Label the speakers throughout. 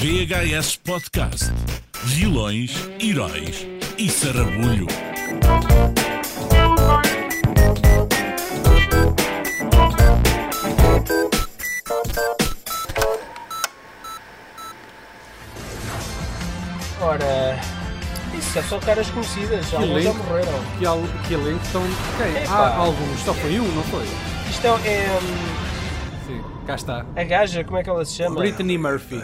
Speaker 1: VHS Podcast. Vilões, heróis e sarrabulho.
Speaker 2: Ora, isso é só caras conhecidas, alguns já
Speaker 3: elenco.
Speaker 2: morreram.
Speaker 3: Que, al que elenco estão de quem?
Speaker 2: Epá.
Speaker 3: Ah, alguns. Só foi um, não foi?
Speaker 2: Isto é, hum,
Speaker 3: Sim, cá está.
Speaker 2: a gaja, como é que ela se chama?
Speaker 3: Brittany Murphy.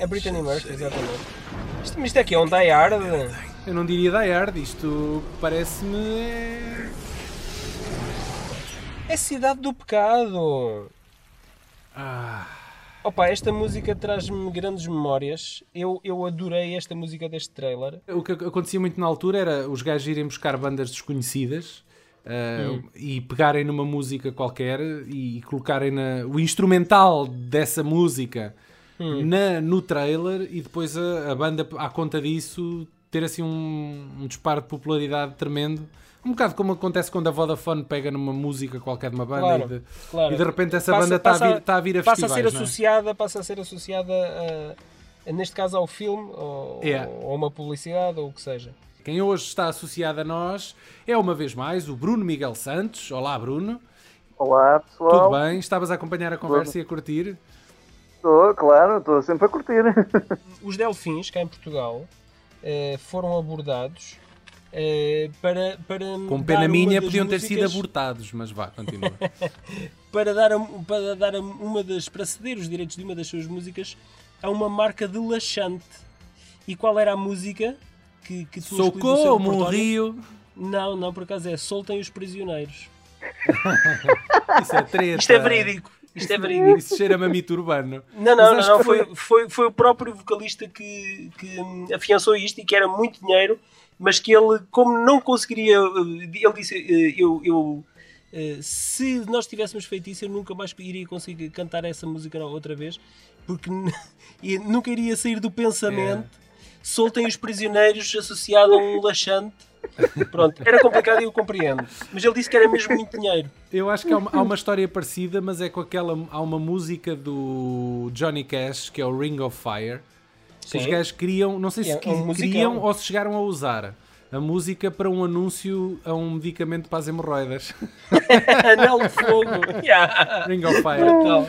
Speaker 2: A Brittany Murphy, exatamente. Isto, isto aqui é um Die Hard.
Speaker 3: Eu não diria Die Hard, isto parece-me. é-
Speaker 2: É Cidade do Pecado.
Speaker 3: Ah,
Speaker 2: Opa, esta música traz-me grandes memórias. Eu, eu adorei esta música deste trailer.
Speaker 3: o que acontecia muito na altura era os gajos irem buscar bandas desconhecidas ah,
Speaker 2: Hum.
Speaker 3: e pegarem numa música qualquer e colocarem na- o instrumental dessa música
Speaker 2: Hum.
Speaker 3: na, no trailer e depois a, a banda, à conta disso, ter assim um, um disparo de popularidade tremendo. Um bocado como acontece quando a Vodafone pega numa música qualquer de uma banda
Speaker 2: Claro,
Speaker 3: e, de,
Speaker 2: claro.
Speaker 3: e de repente essa
Speaker 2: Passa-
Speaker 3: banda está a,
Speaker 2: passa-
Speaker 3: vir, está a vir a
Speaker 2: passa a
Speaker 3: festivais.
Speaker 2: ser
Speaker 3: não é?
Speaker 2: associada, passa a ser associada a, a- neste caso ao filme ou,
Speaker 3: Yeah.
Speaker 2: ou a uma publicidade ou o que seja.
Speaker 3: Quem hoje está associado a nós é uma vez mais o Bruno Miguel Santos. Olá, Bruno.
Speaker 4: Olá pessoal,
Speaker 3: Tudo bem? Estavas a acompanhar a conversa e a curtir?
Speaker 4: Estou, claro, estou sempre a curtir.
Speaker 2: Os delfins, cá em Portugal, eh, foram abordados eh, para, para
Speaker 3: Com pena minha podiam ter sido abortados, mas vá, continua.
Speaker 2: para dar, a- para dar a- uma das para ceder os direitos de uma das suas músicas a uma marca de laxante. E qual era a música que, que tinha
Speaker 3: Sou como um rio.
Speaker 2: Não, não, por acaso é Soltem os Prisioneiros.
Speaker 3: Isso é treta.
Speaker 2: Isto é verídico. Isto é verídico.
Speaker 3: Isso cheira-me a mito urbano.
Speaker 2: Não, não, não, não foi, foi, foi o próprio vocalista que, que hum, afiançou isto e que era muito dinheiro, mas que ele, como não conseguiria, eh, ele disse: eh, eu, eu, eh, se nós tivéssemos feito isso, eu nunca mais iria conseguir cantar essa música outra vez, porque nunca iria sair do pensamento. Soltem os prisioneiros associado a um laxante. Pronto, era complicado e eu compreendo. Mas ele disse que era mesmo muito dinheiro.
Speaker 3: Eu acho que há uma, há uma história parecida, mas é com aquela. Há uma música do Johnny Cash que é o Ring of Fire. Que os gajos queriam, não sei se
Speaker 2: É um
Speaker 3: qui-
Speaker 2: musicão.
Speaker 3: queriam ou se chegaram a usar a música para um anúncio a um medicamento para as hemorroidas.
Speaker 2: Anel de fogo. Yeah.
Speaker 3: Ring of Fire.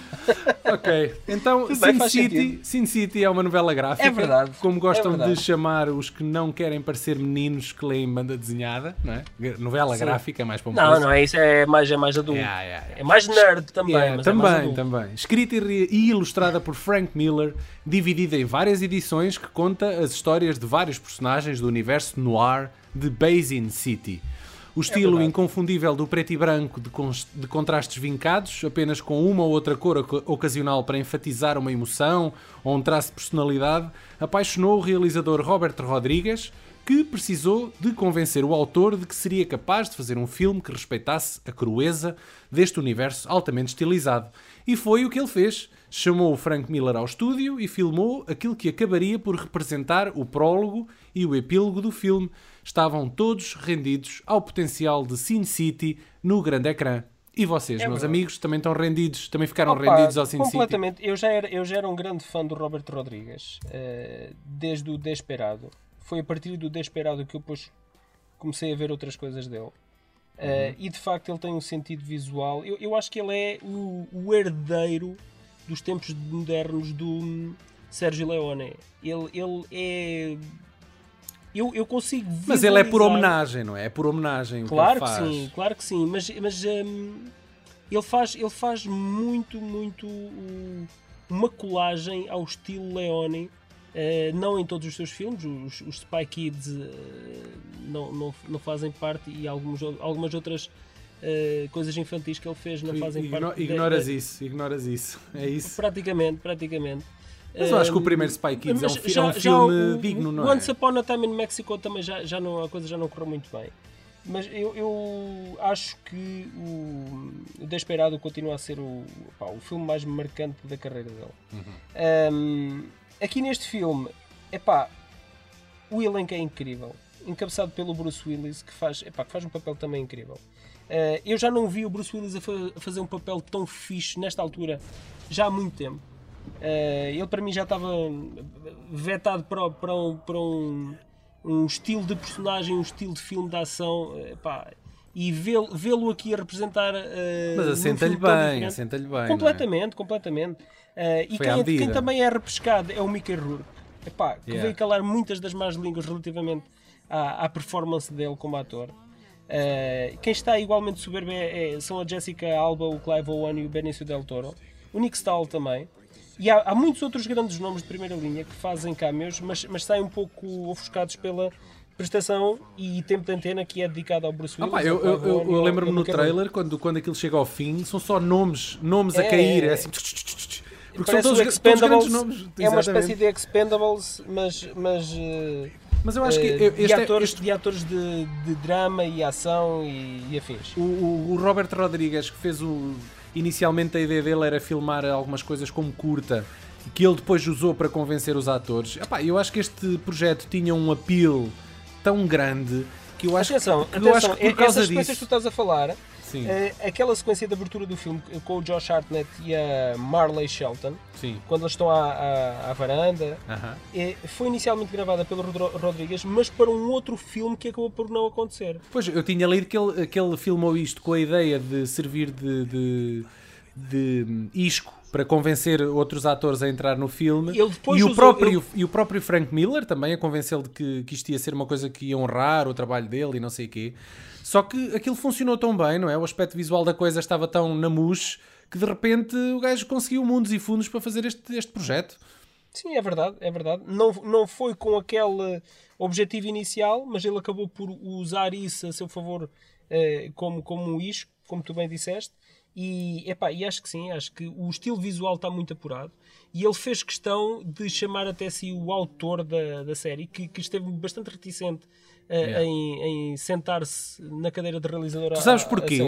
Speaker 3: Ok, então
Speaker 2: Tudo
Speaker 3: Sin City. Sin City é uma novela gráfica.
Speaker 2: É verdade,
Speaker 3: Como gostam
Speaker 2: é verdade.
Speaker 3: de chamar os que não querem parecer meninos que leem banda desenhada, não é? Novela
Speaker 2: Sim.
Speaker 3: gráfica, mais para um
Speaker 2: Não, não é isso, é mais, é mais adulto.
Speaker 3: Yeah, yeah.
Speaker 2: É mais nerd também, mas é mais
Speaker 3: também,
Speaker 2: adulto.
Speaker 3: também. Escrita e ilustrada por Frank Miller, dividida em várias edições que conta as histórias de vários personagens do universo noir de Basin City. O estilo
Speaker 2: verdade.
Speaker 3: inconfundível do preto e branco de, cons- de contrastes vincados, apenas com uma ou outra cor oca- ocasional para enfatizar uma emoção ou um traço de personalidade, apaixonou o realizador Robert Rodrigues, que precisou de convencer o autor de que seria capaz de fazer um filme que respeitasse a crueza deste universo altamente estilizado. E foi o que ele fez. Chamou o Frank Miller ao estúdio e filmou aquilo que acabaria por representar o prólogo e o epílogo do filme. Estavam todos rendidos ao potencial de Sin City no grande ecrã. E vocês,
Speaker 2: É
Speaker 3: meus
Speaker 2: verdade.
Speaker 3: amigos, também estão rendidos, também ficaram
Speaker 2: Opa,
Speaker 3: rendidos ao Sin City.
Speaker 2: completamente. Eu já, era, eu já era um grande fã do Robert Rodrigues, eh, desde o Desperado. Foi a partir do Desperado que eu depois comecei a ver outras coisas dele. Eh,
Speaker 3: Uhum.
Speaker 2: E de facto ele tem um sentido visual. Eu, eu acho que ele é o, o herdeiro dos tempos modernos do hum, Sérgio Leone. Ele, ele é. Eu, eu consigo
Speaker 3: Mas ele é por
Speaker 2: visualizar-
Speaker 3: homenagem, não é? É por homenagem. que
Speaker 2: Claro que
Speaker 3: faz.
Speaker 2: sim, claro que sim, mas, mas hum, ele, faz, ele faz muito, muito uh, uma colagem ao estilo Leone, eh, não em todos os seus filmes, os, os Spy Kids eh, não, não, não fazem parte e alguns, algumas outras eh, coisas infantis que ele fez não fazem
Speaker 3: Igno-
Speaker 2: parte.
Speaker 3: ignoras
Speaker 2: da-
Speaker 3: isso, ignoras isso. É isso.
Speaker 2: Praticamente, praticamente.
Speaker 3: Mas eu acho que o primeiro Spy Kids é um,
Speaker 2: já-
Speaker 3: é um filme
Speaker 2: o-
Speaker 3: digno, não é?
Speaker 2: Once Upon a Time in Mexico também já, já não, a coisa já não correu muito bem. Mas eu, eu acho que o, o Desperado continua a ser o, pá, o filme mais marcante da carreira dele.
Speaker 3: Uhum.
Speaker 2: Um, aqui neste filme, epá, o elenco é incrível. Encabeçado pelo Bruce Willis, que faz, epá, que faz um papel também incrível. Uh, eu já não vi o Bruce Willis a, fa- a fazer um papel tão fixe nesta altura já há muito tempo. Eh, ele para mim já estava vetado para, para, um, para um, um estilo de personagem, um estilo de filme de ação. eh, e vê-lo vê-lo aqui a representar. eh,
Speaker 3: Mas assenta-lhe bem, assenta-lhe bem. não é?
Speaker 2: Completamente, completamente. Eh, e quem,
Speaker 3: medida.
Speaker 2: quem também é repescado é o Mickey Rourke, Epá, que
Speaker 3: Yeah.
Speaker 2: veio calar muitas das más línguas relativamente à, à performance dele como ator. Eh, quem está igualmente soberbo é- é- são a Jessica Alba, o Clive Owen e o Benicio Del Toro. O Nick Stahl também. E há, há muitos outros grandes nomes de primeira linha que fazem cameos, mas, mas saem um pouco ofuscados pela prestação e tempo de antena que é dedicado ao Bruce
Speaker 3: Ah,
Speaker 2: Willis.
Speaker 3: pá,
Speaker 2: ao
Speaker 3: eu, eu, eu- eu lembro-me no trailer, quando, quando aquilo chega ao fim, são só nomes, nomes a
Speaker 2: É,
Speaker 3: cair.
Speaker 2: é.
Speaker 3: É assim. Porque são
Speaker 2: Parece
Speaker 3: todos, todos
Speaker 2: Expendables,
Speaker 3: grandes nomes.
Speaker 2: É uma espécie de Expendables, mas, mas
Speaker 3: Mas eu acho que
Speaker 2: eh,
Speaker 3: eu-
Speaker 2: de,
Speaker 3: este, é-
Speaker 2: atores,
Speaker 3: este-
Speaker 2: de atores de, de drama e ação e, e afins.
Speaker 3: o, o- o Robert Rodrigues, que fez o. Inicialmente a ideia dele era filmar algumas coisas como curta, que ele depois usou para convencer os atores. Epá, eu acho que este projeto tinha um appeal tão grande que eu acho,
Speaker 2: atenção,
Speaker 3: que, eu acho
Speaker 2: atenção,
Speaker 3: que por
Speaker 2: sequências que tu estás a falar,
Speaker 3: Sim,
Speaker 2: eh, aquela sequência de abertura do filme com o Josh Hartnett e a Marley Shelton,
Speaker 3: sim.
Speaker 2: quando eles estão à, à, à varanda,
Speaker 3: Aham.
Speaker 2: eh, foi inicialmente gravada pelo Rodro- Rodrigues, mas para um outro filme que acabou por não acontecer.
Speaker 3: Pois, eu tinha lido que ele, que ele filmou isto com a ideia de servir de, de, de isco para convencer outros atores a entrar no filme. E, o
Speaker 2: usou-
Speaker 3: próprio,
Speaker 2: ele-
Speaker 3: e o próprio Frank Miller também a convencê-lo de que, que isto ia ser uma coisa que ia honrar o trabalho dele e não sei o quê. Só que aquilo funcionou tão bem, não é? O aspecto visual da coisa estava tão na mousse que de repente o gajo conseguiu mundos e fundos para fazer este, este projeto.
Speaker 2: Sim, é verdade, é verdade. Não, não foi com aquele objetivo inicial, mas ele acabou por usar isso a seu favor eh, como, como um isco, como tu bem disseste. E, epá, e acho que sim, acho que o estilo visual está muito apurado. E ele fez questão de chamar até si o autor da, da série, que, que esteve bastante reticente
Speaker 3: Yeah.
Speaker 2: em, em sentar-se na cadeira de realizador
Speaker 3: Tu sabes porquê?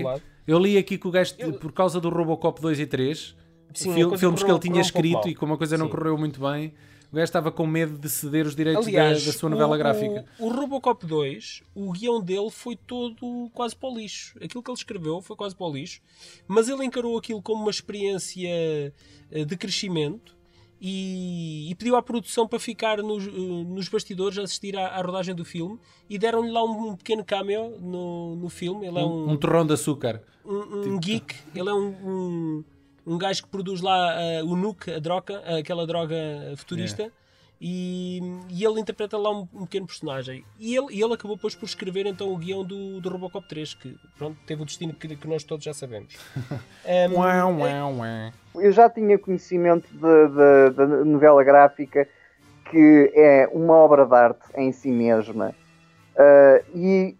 Speaker 3: Eu li aqui que o gajo, por causa do Robocop 2 e 3,
Speaker 2: Sim,
Speaker 3: fil- filmes que ele tinha
Speaker 2: um
Speaker 3: escrito e como a coisa não
Speaker 2: Sim.
Speaker 3: correu muito bem, o gajo estava com medo de ceder os direitos
Speaker 2: Aliás,
Speaker 3: da, da sua novela
Speaker 2: o,
Speaker 3: gráfica.
Speaker 2: O, o Robocop 2, o guião dele foi todo quase para o lixo. Aquilo que ele escreveu foi quase para o lixo, mas ele encarou aquilo como uma experiência eh, de crescimento e, e pediu à produção para ficar nos, eh, nos bastidores a assistir à, à rodagem do filme e deram-lhe lá um, um pequeno cameo no, no filme. Ele é
Speaker 3: Um,
Speaker 2: um,
Speaker 3: um torrão de açúcar.
Speaker 2: um, um geek, ele é um, um, gajo que produz lá eh, o Nuke, a droga, aquela droga futurista, e, e ele interpreta lá um, um pequeno personagem. E ele, e ele acabou depois por escrever então o guião do, do Robocop 3, que pronto, teve o destino que, que nós todos já sabemos. Um,
Speaker 3: Uau, uau, uau.
Speaker 4: Eu já tinha conhecimento da novela gráfica, que é uma obra de arte em si mesma. Ah, e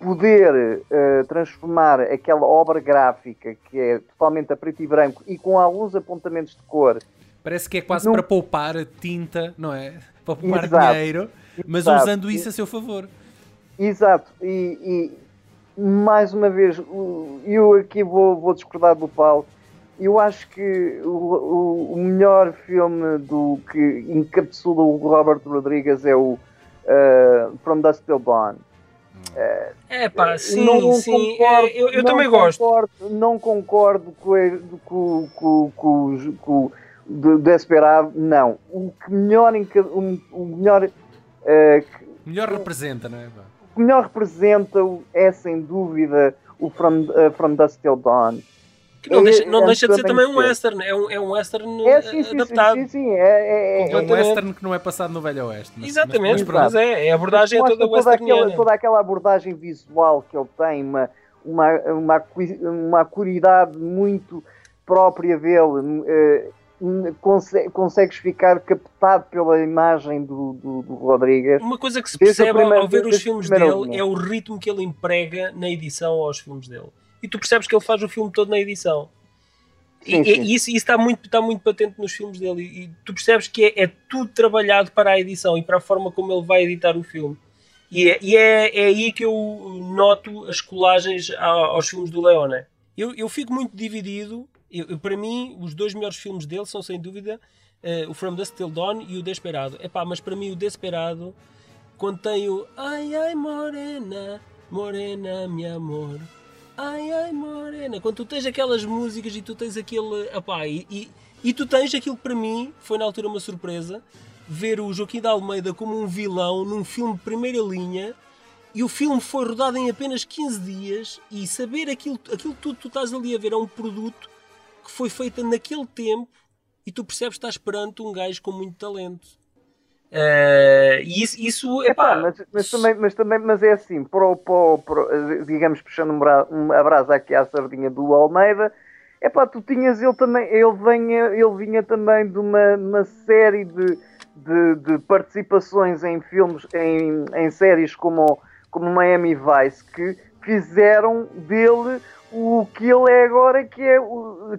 Speaker 4: poder ah, transformar aquela obra gráfica, que é totalmente a preto e branco e com alguns apontamentos de cor,
Speaker 3: Parece que é quase
Speaker 4: Não-
Speaker 3: para poupar tinta, não é? Para poupar
Speaker 4: Exato.
Speaker 3: dinheiro, mas
Speaker 4: Exato.
Speaker 3: usando isso a seu favor.
Speaker 4: Exato, e, e, mais uma vez, eu aqui vou, vou discordar do Paulo. Eu acho que o, o- melhor filme do que encapsula o Robert Rodrigues é o uh, From Dusk Till Dawn.
Speaker 2: É pá, sim,
Speaker 4: Não
Speaker 2: sim,
Speaker 4: concordo-
Speaker 2: é, eu, também gosto.
Speaker 4: concordo- Não concordo com, a- com, com, com, com do Desperado, não. O que melhor, o, o melhor eh, que-
Speaker 3: Melhor representa, não é?
Speaker 4: o que melhor representa o- é sem dúvida o From, uh, From Dusk Till Dawn.
Speaker 2: Que não
Speaker 4: É-
Speaker 2: deixa, não
Speaker 4: é
Speaker 2: deixa de ser também um western, é um, é um western
Speaker 4: É
Speaker 2: eh,
Speaker 4: sim, sim,
Speaker 2: adaptado.
Speaker 4: sim, sim, é, é, é,
Speaker 3: É um western que não é passado no Velho Oeste. mas-
Speaker 2: Exatamente,
Speaker 3: mas- mas
Speaker 2: é, é a abordagem é toda
Speaker 4: toda, aquela, toda aquela abordagem visual que ele tem, uma, uma, uma, uma acuidade muito própria dele. Conse- consegues ficar captado pela imagem do, do, do Rodrigues.
Speaker 2: Uma coisa que se percebe
Speaker 4: primeira-
Speaker 2: ao ver os filmes dele
Speaker 4: linha.
Speaker 2: é o ritmo que ele emprega na edição aos filmes dele. E tu percebes que ele faz o filme todo na edição. E,
Speaker 4: Sim,
Speaker 2: e-
Speaker 4: sim.
Speaker 2: e isso, isso está, muito, está muito patente nos filmes dele. E, e tu percebes que é, é tudo trabalhado para a edição e para a forma como ele vai editar o filme. E é, e é, é aí que eu noto as colagens aos filmes do Leone. Eu, eu fico muito dividido. Eu- para mim, os dois melhores filmes dele são sem dúvida eh, o From Dusk Till Dawn e o Desperado. Epá, mas para mim o Desperado quando tem o Ai ai morena, morena meu amor. Ai ai morena. Quando tu tens aquelas músicas e tu tens aquele. Epá, e, e, E tu tens aquilo que para mim foi na altura uma surpresa, ver o Joaquim de Almeida como um vilão num filme de primeira linha e o filme foi rodado em apenas 15 dias e saber aquilo, aquilo que tu, tu estás ali a ver é um produto que foi feito naquele tempo e tu percebes que estás perante um gajo com muito talento. Uh, e isso, isso
Speaker 4: epá, mas, mas, também, mas também mas é assim, pro, pro, pro, digamos, puxando um abraço aqui à sardinha do Almeida, é pá, tu tinhas ele também, ele vinha, ele vinha também de uma, uma série de, de, de, participações em filmes, em, em séries como, como Miami Vice, que fizeram dele o que ele é agora, que é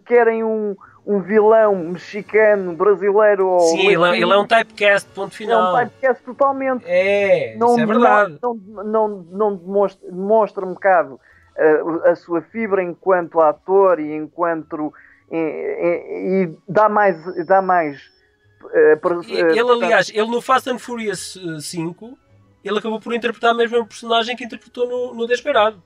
Speaker 4: querem um, um vilão mexicano, brasileiro ou.
Speaker 2: Sim, ele, é, ele é um typecast, ponto final.
Speaker 4: É um typecast totalmente.
Speaker 2: É, não, é verdade.
Speaker 4: Não, não, não demonstra, demonstra um bocado a, a sua fibra enquanto ator e enquanto. E, e, e dá mais. Dá mais
Speaker 2: uh, ele, aliás, ele no Fast and Furious 5 ele acabou por interpretar a mesma personagem que interpretou no, no Desperado.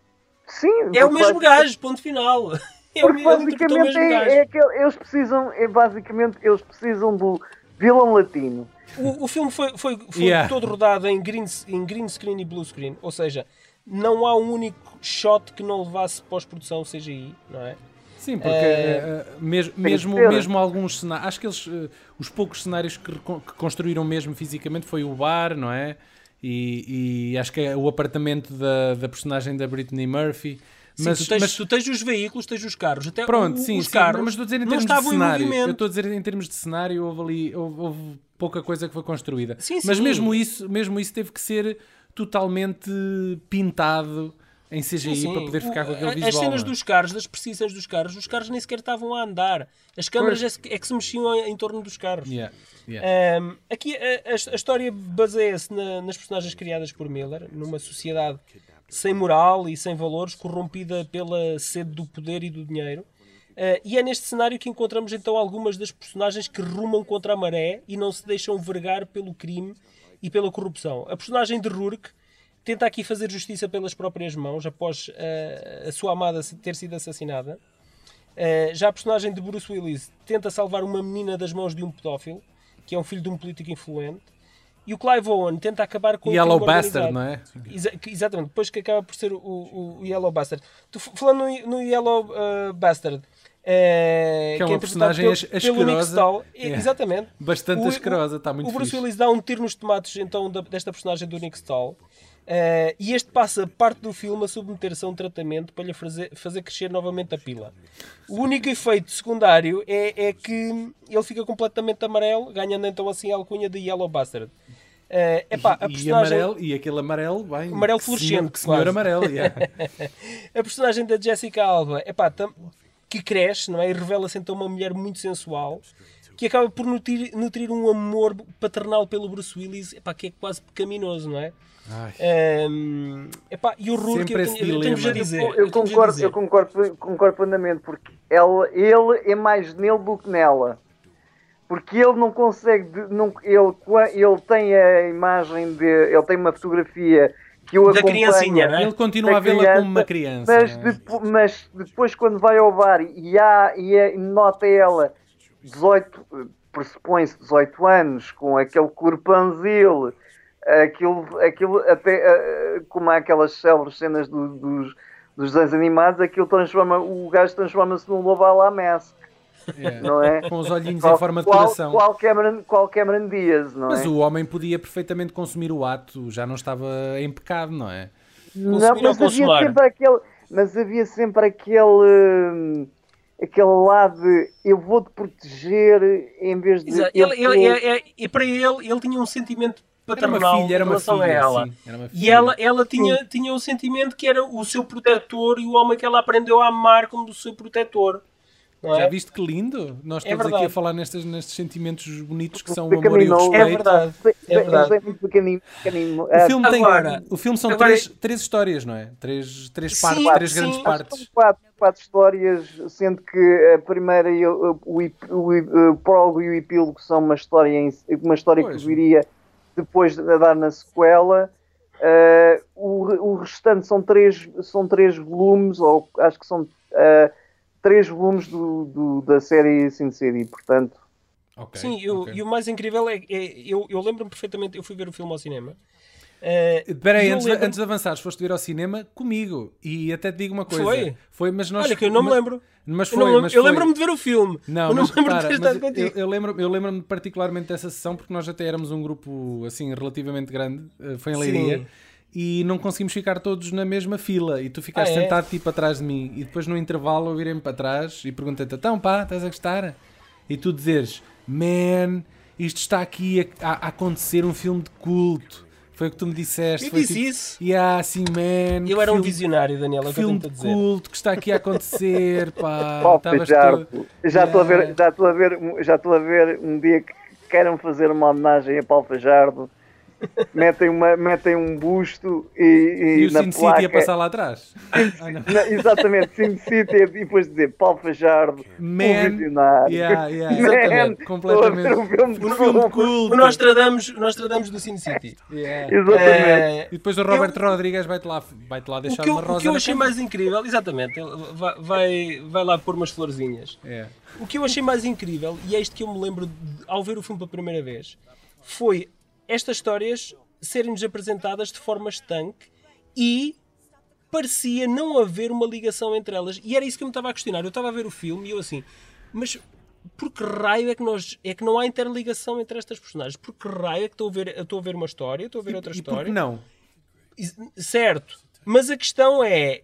Speaker 4: Sim,
Speaker 2: é o mesmo gajo, ponto final.
Speaker 4: É porque basicamente é, é que eles precisam, é basicamente eles precisam do vilão latino.
Speaker 2: O, o filme foi, foi, foi yeah. todo rodado em green, em green screen e blue screen, ou seja, não há um único shot que não levasse pós-produção CGI, não é?
Speaker 3: Sim, porque uh, mesmo, mesmo, mesmo alguns cenários, acho que eles, uh, os poucos cenários que, que, construíram mesmo fisicamente foi o bar, não é? E, e acho que é o apartamento da, da personagem da Britney Murphy.
Speaker 2: Mas, tu, tens, mas... tu tens os veículos, tens os carros. Até
Speaker 3: Pronto,
Speaker 2: o,
Speaker 3: sim,
Speaker 2: os
Speaker 3: sim,
Speaker 2: carros
Speaker 3: mas estou a dizer em termos de cenário. Eu estou a dizer em termos de cenário, houve ali houve, houve pouca coisa que foi construída.
Speaker 2: Sim,
Speaker 3: mas
Speaker 2: sim.
Speaker 3: mesmo isso, mesmo isso teve que ser totalmente pintado em CGI sim, para poder ficar com aquele visual.
Speaker 2: As cenas dos carros, das precisas dos carros, os carros nem sequer estavam a andar. As câmaras é, é, que se mexiam em, torno dos carros.
Speaker 3: Yeah, yeah.
Speaker 2: Um, aqui a, a, a história baseia-se na, nas personagens criadas por Miller, numa sociedade sem moral e sem valores, corrompida pela sede do poder e do dinheiro. Uh, e é neste cenário que encontramos então algumas das personagens que rumam contra a maré e não se deixam vergar pelo crime e pela corrupção. A personagem de Rourke tenta aqui fazer justiça pelas próprias mãos após uh, a sua amada ter sido assassinada. Uh, já a personagem de Bruce Willis tenta salvar uma menina das mãos de um pedófilo, que é um filho de um político influente. E o Clive Owen tenta acabar com
Speaker 3: Yellow o Bastard, não é?
Speaker 2: Exa exatamente, depois que acaba por ser o, o, o Yellow Bastard. Tu, falando no, no Yellow uh, Bastard,
Speaker 3: é, que é uma que é personagem pelo, asquerosa.
Speaker 2: Pelo yeah. Exatamente.
Speaker 3: Bastante o, asquerosa, está muito
Speaker 2: O Bruce
Speaker 3: fixe.
Speaker 2: Willis dá um tiro nos tomates então, da, desta personagem do Nick Stahl. Uh, e este passa parte do filme a submeter-se a um tratamento para lhe fazer, fazer crescer novamente a pila. O único efeito secundário é, é que ele fica completamente amarelo, ganhando então assim a alcunha de Yellow Bastard. Uh, epá, a personagem...
Speaker 3: e, amarelo, e aquele amarelo, bem,
Speaker 2: amarelo fluorescente,
Speaker 3: que senhor, amarelo. Yeah.
Speaker 2: a personagem da Jessica Alba, epá, tam, que cresce não é? e revela-se então uma mulher muito sensual que acaba por nutrir, nutrir um amor paternal pelo Bruce Willis epá, que é quase pecaminoso, não é? Um, epá, e o Rourke, eu, tenho, eu tenho a dizer.
Speaker 4: Eu, eu concordo, dizer. eu concordo, concordo plenamente, porque ela, ele é mais nele do que nela. Porque ele não consegue, não, ele, ele tem a imagem de. Ele tem uma fotografia que eu
Speaker 2: da criancinha,
Speaker 3: né? Ele continua a vê-la como uma criança.
Speaker 4: Mas, depo, mas, depois, quando vai ao bar e, há, e é, nota ela 18, pressupõe-se 18 anos, com aquele corpanzil aquilo, aquilo até eh, como há aquelas célebres cenas do, dos, dos desenhos animados, aquilo transforma, o gajo transforma-se num lobo à la mask.
Speaker 3: Yeah. Não é? Com os olhinhos qual, em forma de coração.
Speaker 4: Qual, qual, Cameron, qual Cameron Diaz, não
Speaker 3: mas
Speaker 4: é?
Speaker 3: o homem podia perfeitamente consumir o ato, já não estava em pecado, não é?
Speaker 4: Consumir não, mas havia, sempre aquele, mas havia sempre aquele. aquele lado de eu vou-te proteger em vez de.
Speaker 2: Ele, ele, ele, e para ele, ele tinha um sentimento paternal era uma filha, era uma filha, a ela. Sim, e ela, ela tinha, tinha o sentimento que era o seu protetor e o homem que ela aprendeu a amar como o seu protetor.
Speaker 3: É? Já viste que lindo? Nós é estamos aqui a falar nestes, nestes sentimentos bonitos que são o amor e o respeito.
Speaker 2: É verdade. É verdade.
Speaker 4: É muito pequenino, pequenino.
Speaker 3: O filme, tem, agora, o filme são agora, três, três histórias, não é? Três, três partes, sim, três sim, grandes partes.
Speaker 4: São quatro, quatro histórias, sendo que a primeira o, o, o, o prólogo e o epílogo são uma história, uma história pois. que viria depois de dar na sequela. Uh, o, o restante são três, são três volumes, ou acho que são uh, três volumes do, do- da série Sin City, portanto.
Speaker 3: Ok,
Speaker 2: Sim, eu-
Speaker 3: ok.
Speaker 2: e o mais incrível é, é- eu, eu lembro-me perfeitamente, eu fui ver o filme ao cinema. Eh,
Speaker 3: Espera aí,
Speaker 2: e eu
Speaker 3: antes, de-
Speaker 2: lembro-
Speaker 3: antes de avançares, foste ver ao cinema comigo. E até te digo uma coisa.
Speaker 2: Foi?
Speaker 3: Foi, mas nós.
Speaker 2: Olha que eu não me
Speaker 3: mas-
Speaker 2: lembro.
Speaker 3: Mas
Speaker 2: Eu,
Speaker 3: foi,
Speaker 2: não-
Speaker 3: mas
Speaker 2: eu
Speaker 3: foi.
Speaker 2: lembro-me de ver o filme.
Speaker 3: Não,
Speaker 2: eu não
Speaker 3: mas
Speaker 2: lembro
Speaker 3: repara,
Speaker 2: de ter
Speaker 3: mas
Speaker 2: estado contigo.
Speaker 3: eu, eu lembro, eu lembro-me particularmente dessa sessão porque nós até éramos um grupo assim relativamente grande, eh, foi em
Speaker 2: Sim.
Speaker 3: Leiria, e não conseguimos ficar todos na mesma fila. E tu ficaste
Speaker 2: Ah, é?
Speaker 3: sentado tipo atrás de mim, e depois no intervalo eu virei-me para trás e perguntei-te: então pá, estás a gostar? E tu dizeres: man, isto está aqui a- a acontecer um filme de culto. Foi o que tu me disseste.
Speaker 2: Eu
Speaker 3: foi
Speaker 2: disse
Speaker 3: tipo,
Speaker 2: isso.
Speaker 3: Yeah, assim, man.
Speaker 2: Eu era um
Speaker 3: filme-
Speaker 2: visionário, Daniel, é o que eu tento dizer.
Speaker 3: culto que está aqui a acontecer, pá. Todo-
Speaker 4: Já estou a ver,
Speaker 3: Yeah.
Speaker 4: já estou a ver, já estou a ver um dia que queiram fazer uma homenagem a Paulo Fajardo. Metem, uma, metem um busto e, e,
Speaker 3: E o
Speaker 4: na
Speaker 3: Sin
Speaker 4: placa,
Speaker 3: City a passar lá atrás. Ah.
Speaker 4: Na- exatamente, Sin City e depois dizer Paulo Fajardo,
Speaker 3: Man.
Speaker 4: o visionário.
Speaker 3: Yeah, yeah,
Speaker 4: Man,
Speaker 3: exatamente, completamente.
Speaker 4: um filme
Speaker 2: Um filme
Speaker 4: culto.
Speaker 2: O Nostradamus, o Nostradamus do Sin City.
Speaker 3: Yeah.
Speaker 4: Exatamente.
Speaker 2: Eh,
Speaker 3: E depois o Robert Rodrigues vai-te lá, vai lá
Speaker 2: o
Speaker 3: deixar
Speaker 2: que eu,
Speaker 3: uma rosa
Speaker 2: o que eu achei mais incrível, exatamente, ele vai, vai, vai lá pôr umas florzinhas.
Speaker 3: É.
Speaker 2: O que eu achei mais incrível, e é isto que eu me lembro de- ao ver o filme pela primeira vez, foi estas histórias serem-nos apresentadas de forma estanque e parecia não haver uma ligação entre elas. E era isso que eu me estava a questionar. Eu estava a ver o filme e eu assim, mas por que raio é que, nós, é que não há interligação entre estas personagens? Por que raio é que estou a ver, estou a ver uma história, estou a ver outra
Speaker 3: E
Speaker 2: história?
Speaker 3: não?
Speaker 2: Certo, mas a questão é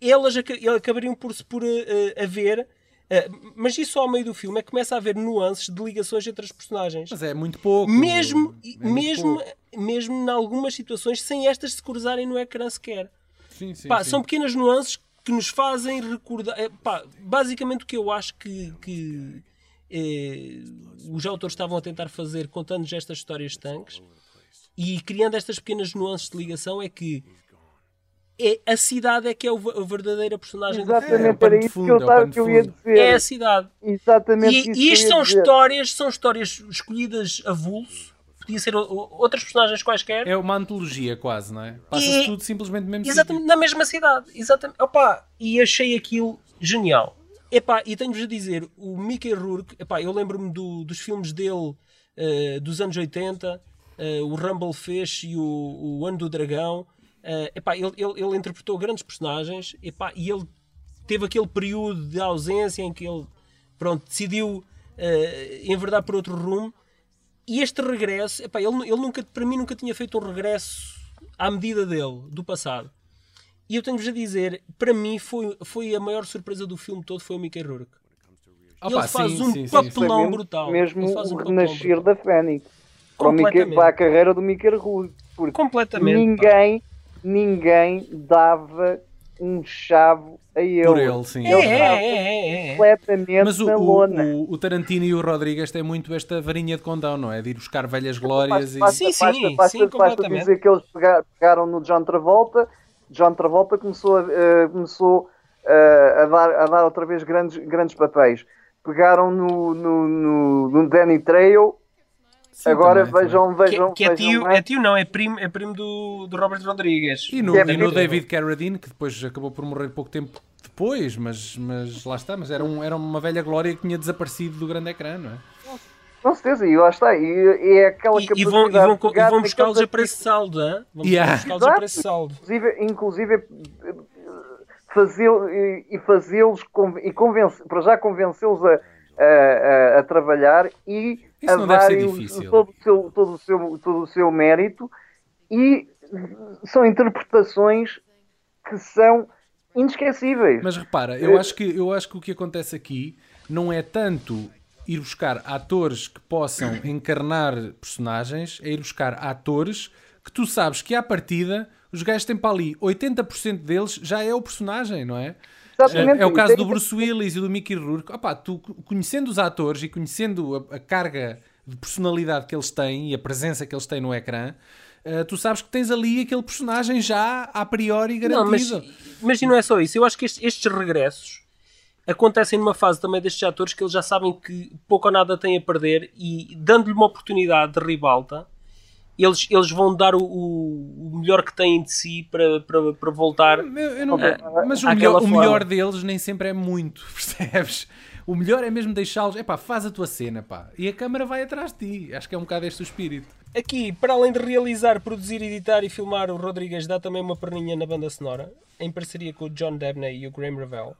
Speaker 2: elas aca- acabariam por se por eh, haver, eh, mas isso ao meio do filme é que começa a haver nuances de ligações entre as personagens.
Speaker 3: Mas é muito pouco.
Speaker 2: Mesmo,
Speaker 3: É
Speaker 2: mesmo,
Speaker 3: pouco.
Speaker 2: mesmo em algumas situações sem estas se cruzarem no ecrã sequer.
Speaker 3: Sim, sim,
Speaker 2: Pá,
Speaker 3: sim.
Speaker 2: São pequenas nuances que nos fazem recordar. eh, pá, basicamente o que eu acho que, que eh, os autores estavam a tentar fazer contando-nos estas histórias tanques e criando estas pequenas nuances de ligação é que é, a cidade é que é o, a verdadeira personagem
Speaker 3: É,
Speaker 4: Exatamente, era
Speaker 3: de
Speaker 4: isso que eu,
Speaker 3: é
Speaker 4: estava, que eu ia dizer.
Speaker 2: É a cidade.
Speaker 4: Exatamente
Speaker 2: E,
Speaker 4: isso
Speaker 2: e
Speaker 4: que eu
Speaker 2: isto
Speaker 4: ia
Speaker 2: são
Speaker 4: dizer.
Speaker 2: histórias, são histórias escolhidas a vulso. Podia ser outras personagens quaisquer.
Speaker 3: É uma antologia quase, não é? Passa-se
Speaker 2: E-
Speaker 3: tudo simplesmente no mesmo
Speaker 2: Exatamente, na mesma cidade. Exatamente. Opa, e achei aquilo genial. Epá, e tenho-vos a dizer, o Mickey Rourke, epá, eu lembro-me do- dos filmes dele eh, dos anos 80, eh, o Rumble Fish e o, o Ano do Dragão. Eh, epá, ele, ele, ele interpretou grandes personagens epá, e ele teve aquele período de ausência em que ele pronto, decidiu eh, enverdar por outro rumo. E este regresso, epá, ele, ele nunca, para mim nunca tinha feito um regresso à medida dele, do passado. E eu tenho-vos a dizer, para mim foi, foi a maior surpresa do filme todo foi o Mickey Rourke.
Speaker 3: Opa,
Speaker 2: ele faz
Speaker 3: sim,
Speaker 2: um
Speaker 3: sim,
Speaker 2: papelão
Speaker 3: sim.
Speaker 2: Brutal.
Speaker 4: mesmo
Speaker 2: Ele faz um
Speaker 4: renascer
Speaker 2: brutal.
Speaker 4: da Fênix para, o Mickey- para a carreira do Mickey Rourke. Porque
Speaker 2: Completamente. pá.
Speaker 4: Ninguém, dava um chave a ele.
Speaker 3: Por ele, sim.
Speaker 2: É,
Speaker 4: Ele
Speaker 2: é, é, é, é.
Speaker 4: completamente
Speaker 3: Mas o,
Speaker 4: na lona.
Speaker 3: o- o Tarantino e o Rodrigues têm muito esta varinha de condão, não é? De ir buscar velhas glórias e.
Speaker 4: Basta,
Speaker 2: Sim,
Speaker 4: basta,
Speaker 2: sim,
Speaker 4: basta,
Speaker 2: sim,
Speaker 4: basta
Speaker 2: completamente.
Speaker 4: dizer que eles pega- pegaram no John Travolta. John Travolta começou, a, eh, começou eh, a, dar, a dar outra vez grandes, grandes papéis. Pegaram no, no, no, no Danny Trejo.
Speaker 3: Sim,
Speaker 4: Agora
Speaker 3: também,
Speaker 4: vejam,
Speaker 2: Que,
Speaker 4: vejam,
Speaker 2: que é
Speaker 4: vejam
Speaker 2: tio,
Speaker 4: mais.
Speaker 2: é tio não, é primo, é primo do, do Robert Rodrigues.
Speaker 3: E no,
Speaker 4: Que é
Speaker 3: e no. David Carradine, que depois acabou por morrer pouco tempo depois, mas, mas lá está, mas era, um, era uma velha glória que tinha desaparecido do grande ecrã, não é?
Speaker 4: Com certeza, e lá está. E, e é aquela
Speaker 2: E, e vão, e vão, e vão buscá-los a preço de saldo, hein? Vão
Speaker 3: Yeah.
Speaker 2: buscá-los a preço de saldo.
Speaker 4: inclusive, inclusive fazer, e, e fazê-los e convence, para já convencê-los a, a, a- a trabalhar e
Speaker 3: Isso não deve ser difícil.
Speaker 4: todo, o seu, todo, o seu, todo o seu mérito e são interpretações que são inesquecíveis.
Speaker 3: Mas repara, eu acho, que, eu acho que o que acontece aqui não é tanto ir buscar atores que possam encarnar personagens, é ir buscar atores que tu sabes que à partida os gajos têm para ali 80% deles já é o personagem, não é?
Speaker 4: Exatamente,
Speaker 3: É, é o caso
Speaker 4: isso
Speaker 3: do Bruce Willis e do Mickey Rourke. Opa, tu conhecendo os atores e conhecendo a, a carga de personalidade que eles têm e a presença que eles têm no ecrã, eh, tu sabes que tens ali aquele personagem já a priori
Speaker 2: Não, mas,
Speaker 3: garantido.
Speaker 2: mas não é só isso. Eu acho que estes, estes regressos acontecem numa fase também destes atores que eles já sabem que pouco ou nada têm a perder e dando-lhe uma oportunidade de ribalta, eles, eles vão dar o, o melhor que têm de si para, para, para voltar.
Speaker 3: Não,
Speaker 2: É,
Speaker 3: mas o melhor, o melhor deles nem sempre é muito, percebes? O melhor é mesmo deixá-los, epá, faz a tua cena, pá. E a câmara vai atrás de ti. Acho que é um bocado este o espírito.
Speaker 2: Aqui, para além de realizar, produzir, editar e filmar, o Rodrigues dá também uma perninha na banda sonora, em parceria com o John Debney e o Graham Revell.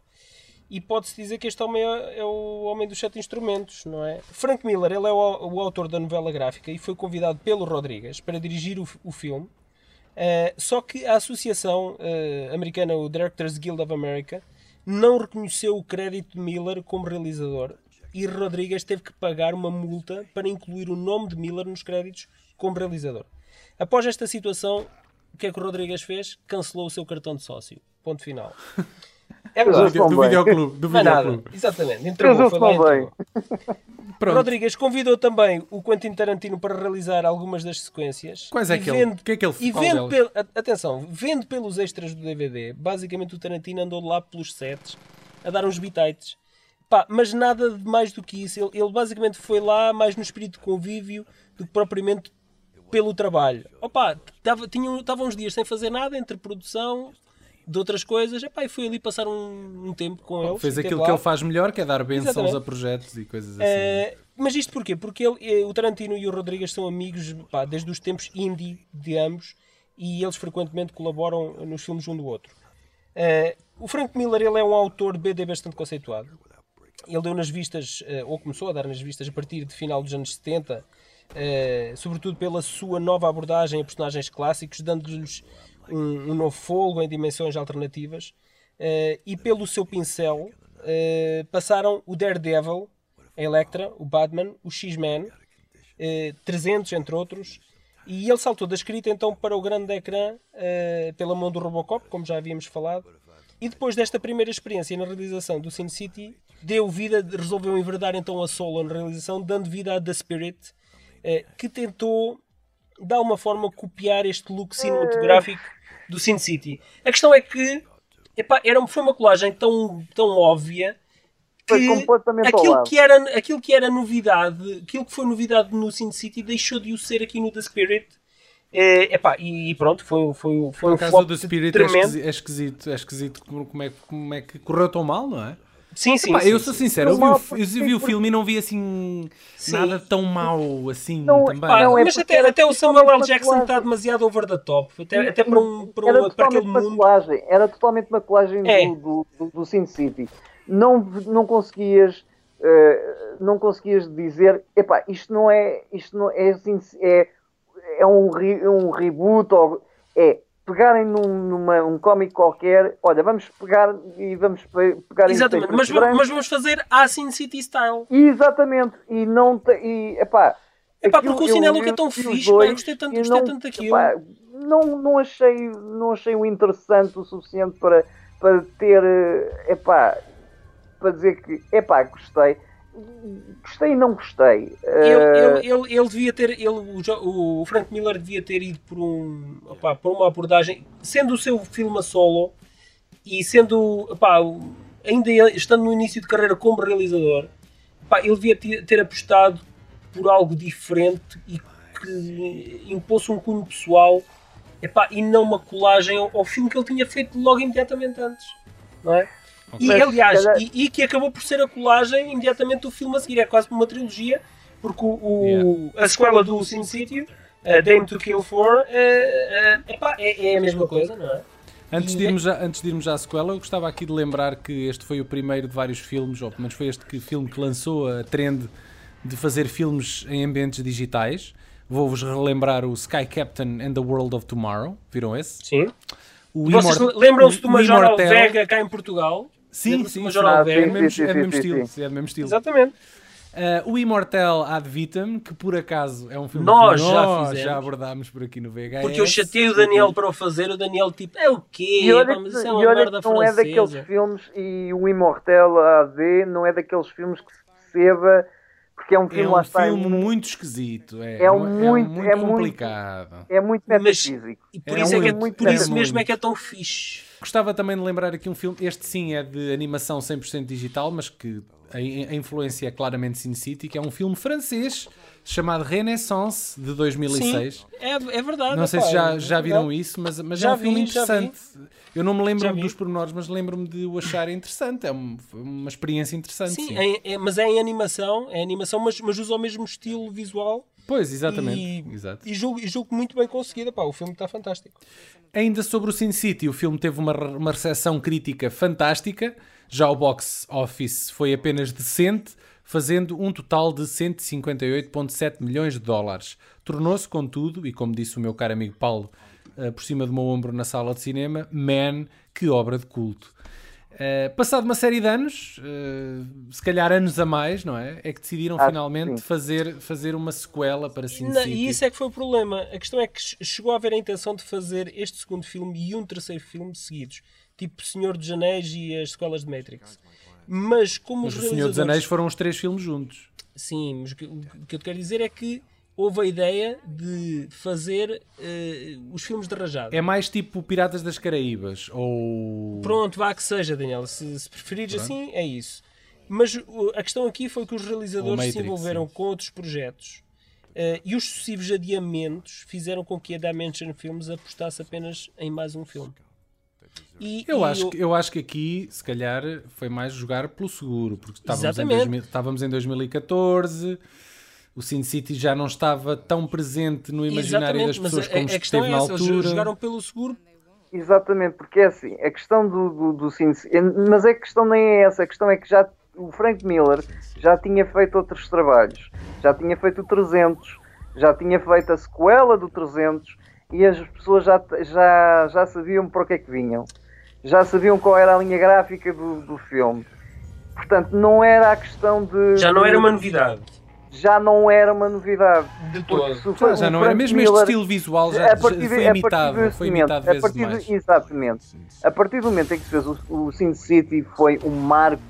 Speaker 2: E pode-se dizer que este homem é, é o homem dos sete instrumentos, não é? Frank Miller, ele é o, o autor da novela gráfica e foi convidado pelo Rodrigues para dirigir o, o filme. Uh, só que a associação uh, americana, o Directors Guild of America, não reconheceu o crédito de Miller como realizador e Rodrigues teve que pagar uma multa para incluir o nome de Miller nos créditos como realizador. Após esta situação, o que é que o Rodrigues fez? Cancelou o seu cartão de sócio. Ponto final. É verdade.
Speaker 3: Do
Speaker 4: bem.
Speaker 3: videoclube. Do
Speaker 2: é nada.
Speaker 3: videoclube.
Speaker 2: Exatamente. Entregou,
Speaker 4: eles
Speaker 2: foi
Speaker 4: bem.
Speaker 3: Pronto.
Speaker 2: Rodrigues convidou também o Quentin Tarantino para realizar algumas das sequências.
Speaker 3: Quais é que ele-
Speaker 2: vendo-
Speaker 3: o que é que ele-
Speaker 2: E vendo atenção, vendo pelos extras do DVD, basicamente o Tarantino andou lá pelos sets a dar uns bitites. Pá, mas nada de mais do que isso. Ele, ele basicamente foi lá mais no espírito de convívio do que propriamente pelo trabalho. Opa, tava, tinham, estavam uns dias sem fazer nada entre produção de outras coisas. Epá, e foi ali passar um, um tempo com eles.
Speaker 3: Fez
Speaker 2: esteve
Speaker 3: aquilo que ele faz melhor, que é dar bênçãos a projetos e coisas assim.
Speaker 2: Eh, mas isto porquê? Porque ele, eh, o Tarantino e o Rodrigues são amigos pá, desde os tempos indie de ambos e eles frequentemente colaboram nos filmes um do outro. Eh, o Frank Miller ele é um autor de BD bastante conceituado. Ele deu nas vistas, eh, ou começou a dar nas vistas a partir de final dos anos 70, eh, sobretudo pela sua nova abordagem a personagens clássicos, dando-lhes um, um novo fogo em dimensões alternativas, eh, e pelo seu pincel eh, passaram o Daredevil, a Electra, o Batman, o X-Men, eh, 300 entre outros, e ele saltou da escrita então para o grande ecrã pela mão do Robocop, como já havíamos falado, e depois desta primeira experiência na realização do Sin City, deu vida, resolveu enverdar então a solo na realização, dando vida a The Spirit, que tentou, de alguma forma, copiar este look cinematográfico do Sin City. A questão é que epá, era, foi uma colagem tão, tão óbvia
Speaker 4: Foi
Speaker 2: que aquilo que, era, aquilo que era novidade, aquilo que foi novidade no Sin City deixou de o ser aqui no The Spirit. Eh, epá, e pronto, foi, foi, foi
Speaker 3: Por
Speaker 2: um
Speaker 3: acaso
Speaker 2: flop
Speaker 3: o do Spirit é
Speaker 2: tremendo.
Speaker 3: esquisito, é esquisito, é esquisito como, como é, como é que correu tão mal, não é?
Speaker 2: Sim, sim,
Speaker 3: Pá,
Speaker 2: sim,
Speaker 3: eu
Speaker 2: sim.
Speaker 3: sou sincero, eu vi,
Speaker 4: Mal,
Speaker 3: o, eu vi o filme e não vi assim
Speaker 2: Sim.
Speaker 3: nada tão mau assim
Speaker 4: Não,
Speaker 3: também.
Speaker 2: Pá,
Speaker 4: Não, é
Speaker 2: mas até,
Speaker 4: era
Speaker 2: até o Samuel L. Jackson está demasiado over the top. Até, até para, um, para,
Speaker 4: era
Speaker 2: um, para aquele
Speaker 4: totalmente uma
Speaker 2: mundo.
Speaker 4: colagem, era totalmente uma colagem
Speaker 2: É.
Speaker 4: do, do, do, do Sin City. Não, não conseguias eh, não conseguias dizer epá, isto não é isto não é, é, é um, re- um reboot ou é pegarem num, numa um cómic qualquer, olha, vamos pegar e vamos pe- pegar
Speaker 2: Exatamente, mas, mas vamos fazer a Sin City style.
Speaker 4: Exatamente, e não te, e, epá,
Speaker 2: Epá,
Speaker 4: aquilo-
Speaker 2: porque o Sinalook é tão fixe, pá,
Speaker 4: dois
Speaker 2: eu gostei tanto- gostei
Speaker 4: não-
Speaker 2: tanto daquilo.
Speaker 4: epá, não, não achei não achei o interessante o suficiente para, para ter eh, epá, para dizer que epá, gostei gostei e não gostei
Speaker 2: Ele,
Speaker 4: Eh,
Speaker 2: ele, ele, ele devia ter, ele, o, Frank Miller devia ter ido por, um, opá, por uma abordagem, sendo o seu filme a solo e sendo, opá, ainda estando no início de carreira como realizador, opá, ele devia ter, ter apostado por algo diferente e que impôs um cunho pessoal epá, e não uma colagem ao, ao filme que ele tinha feito logo imediatamente antes. Não é? E,
Speaker 4: Mas,
Speaker 2: aliás, e, e que acabou por ser a colagem imediatamente do filme a seguir. É quase uma trilogia, porque o, o- a sequela do Sin City, uh, Dame to Kill For, uh, uh, epá, é, é a mesma coisa, não é?
Speaker 3: Antes de, irmos já, antes de irmos à sequela, eu gostava aqui de lembrar que este foi o primeiro de vários filmes, ou pelo menos foi este que, filme que lançou a trend de fazer filmes em ambientes digitais. Vou-vos relembrar o Sky Captain and the World of Tomorrow. Viram esse?
Speaker 2: Sim.
Speaker 3: O
Speaker 2: Vocês lembram-se do Major
Speaker 3: Immortel-
Speaker 2: Vega cá em Portugal?
Speaker 3: Sim, sim.
Speaker 2: Major
Speaker 4: Ah,
Speaker 2: Vega?
Speaker 3: É do mesmo,
Speaker 4: sim,
Speaker 3: é mesmo
Speaker 4: sim,
Speaker 3: estilo.
Speaker 4: sim.
Speaker 3: É do mesmo estilo.
Speaker 2: Exatamente.
Speaker 3: Uh, o Immortel Ad Vitam, que por acaso é um filme
Speaker 2: Nós
Speaker 3: que
Speaker 2: já
Speaker 3: nós
Speaker 2: fizemos.
Speaker 3: já abordámos por aqui no VHS.
Speaker 2: Porque eu chatei o Daniel para o fazer, o Daniel tipo, é o quê?
Speaker 4: e olha,
Speaker 2: mas
Speaker 4: que,
Speaker 2: isso é
Speaker 4: e
Speaker 2: uma
Speaker 4: olha
Speaker 2: merda
Speaker 4: que não é daqueles
Speaker 2: francesa.
Speaker 4: filmes e o Immortel AD não é daqueles filmes que se perceba porque é um filme
Speaker 3: É
Speaker 4: lá
Speaker 3: um
Speaker 4: está, é
Speaker 3: filme
Speaker 4: muito,
Speaker 3: muito esquisito. É,
Speaker 4: É um
Speaker 3: é
Speaker 4: muito-
Speaker 3: muito
Speaker 4: é muito-
Speaker 3: complicado.
Speaker 4: é muito
Speaker 2: Mas-
Speaker 4: metafísico
Speaker 2: E por
Speaker 3: É
Speaker 2: isso, é que é-
Speaker 4: muito,
Speaker 2: por isso
Speaker 3: muito.
Speaker 2: mesmo é que é tão fixe.
Speaker 3: Gostava também de lembrar aqui um filme, este sim é de animação 100% digital, mas que a, a influência é claramente Sin City, que é um filme francês chamado Renaissance de 2006.
Speaker 2: Sim, é, é verdade.
Speaker 3: Não sei
Speaker 2: epá,
Speaker 3: se já,
Speaker 2: é
Speaker 3: já viram isso, mas, mas
Speaker 2: Já
Speaker 3: é um filme
Speaker 2: vi, vi.
Speaker 3: interessante. Eu não me lembro dos pormenores, mas lembro-me de o achar interessante. É um- uma experiência interessante.
Speaker 2: Sim,
Speaker 3: sim.
Speaker 2: é- é- mas é em animação, é animação, mas, mas usa o mesmo estilo visual
Speaker 3: Pois, exatamente.
Speaker 2: E-
Speaker 3: Exato.
Speaker 2: e julgo, e julgo muito bem conseguida. Pá, o filme está fantástico.
Speaker 3: Ainda sobre o Sin City, o filme teve uma, uma recepção crítica fantástica, já o box office foi apenas decente, fazendo um total de 158,7 milhões de dólares. Tornou-se, contudo, e como disse o meu caro amigo Paulo, eh, por cima do meu ombro na sala de cinema, Man, que obra de culto. Eh, passado uma série de anos, eh, se calhar anos a mais, não é? É que decidiram
Speaker 4: que
Speaker 3: finalmente
Speaker 4: sim.
Speaker 3: fazer, fazer uma sequela para Sin City.
Speaker 2: e isso é que foi o problema. A questão é que che- chegou a haver a intenção de fazer este segundo filme e um terceiro filme seguidos, tipo Senhor dos Anéis e as sequelas de Matrix. Mas como
Speaker 3: Mas
Speaker 2: os
Speaker 3: o Senhor dos
Speaker 2: realizadores...
Speaker 3: Anéis foram os três filmes juntos.
Speaker 2: Sim, mas o que, o que eu te quero dizer é que houve a ideia de fazer eh, os filmes de rajada.
Speaker 3: É mais tipo Piratas das Caraíbas ou.
Speaker 2: Pronto, vá que seja, Daniel. Se, se preferires
Speaker 3: Pronto.
Speaker 2: assim, é isso. Mas o- a questão aqui foi que os realizadores
Speaker 3: Matrix,
Speaker 2: se envolveram
Speaker 3: sim.
Speaker 2: com outros projetos eh, e os sucessivos adiamentos fizeram com que a Dimension Films apostasse apenas em mais um filme. E,
Speaker 3: Eu
Speaker 2: e
Speaker 3: acho,
Speaker 2: o-
Speaker 3: que, eu acho que aqui, se calhar, foi mais jogar pelo seguro, porque estávamos, em,
Speaker 2: Exatamente.
Speaker 3: 2000 estávamos em 2014, o Sin City já não estava tão presente no imaginário das
Speaker 2: Exatamente, mas
Speaker 3: pessoas
Speaker 2: a,
Speaker 3: como
Speaker 2: a questão
Speaker 3: esteve
Speaker 2: é
Speaker 3: na
Speaker 2: essa, eles
Speaker 3: altura.
Speaker 2: jogaram pelo seguro
Speaker 4: Exatamente, porque é assim, a questão do, do, do Sin City, mas a questão nem é essa, a questão é que já o Frank Miller já tinha feito outros trabalhos, já tinha feito o 300, já tinha feito a sequela do 300 e as pessoas já, já, já sabiam para o que é que vinham, já sabiam qual era a linha gráfica do, do filme. Portanto, não era a questão de.
Speaker 2: já não era uma
Speaker 4: de-
Speaker 2: novidade
Speaker 4: Já não era uma novidade.
Speaker 2: de todo.
Speaker 3: Já, não era mesmo
Speaker 4: Miller-
Speaker 3: este estilo visual, já,
Speaker 4: a partir
Speaker 3: foi
Speaker 4: a partir
Speaker 3: imitado, foi
Speaker 4: momento-
Speaker 3: imitado
Speaker 4: a
Speaker 3: vezes
Speaker 4: partir de-
Speaker 3: mais.
Speaker 4: Exatamente. A partir do momento em que se fez o, o Sin City foi um marco,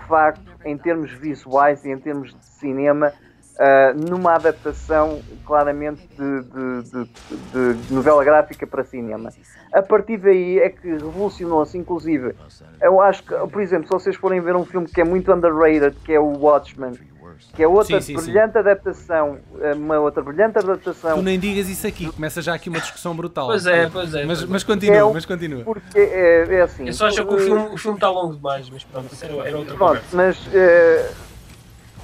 Speaker 4: de facto, em termos visuais e em termos de cinema, ah, numa adaptação claramente de, de- de- de novela gráfica para cinema. A partir daí é que revolucionou-se, inclusive. Eu acho que, por exemplo, se vocês forem ver um filme que é muito underrated, que é o Watchmen, que é outra
Speaker 3: Sim, sim, sim.
Speaker 4: brilhante adaptação, uma outra brilhante adaptação
Speaker 3: Tu nem digas isso aqui, começa já aqui uma discussão brutal.
Speaker 2: Pois é, pois é.
Speaker 3: Mas,
Speaker 2: pois é.
Speaker 3: mas continua,
Speaker 4: É
Speaker 3: mas continua.
Speaker 4: porque é, é assim.
Speaker 2: Eu só acho que o
Speaker 4: eh,
Speaker 2: filme, o filme está longo demais, mas pronto, isso era, era outra
Speaker 4: Pronto,
Speaker 2: conversa.
Speaker 4: mas eh,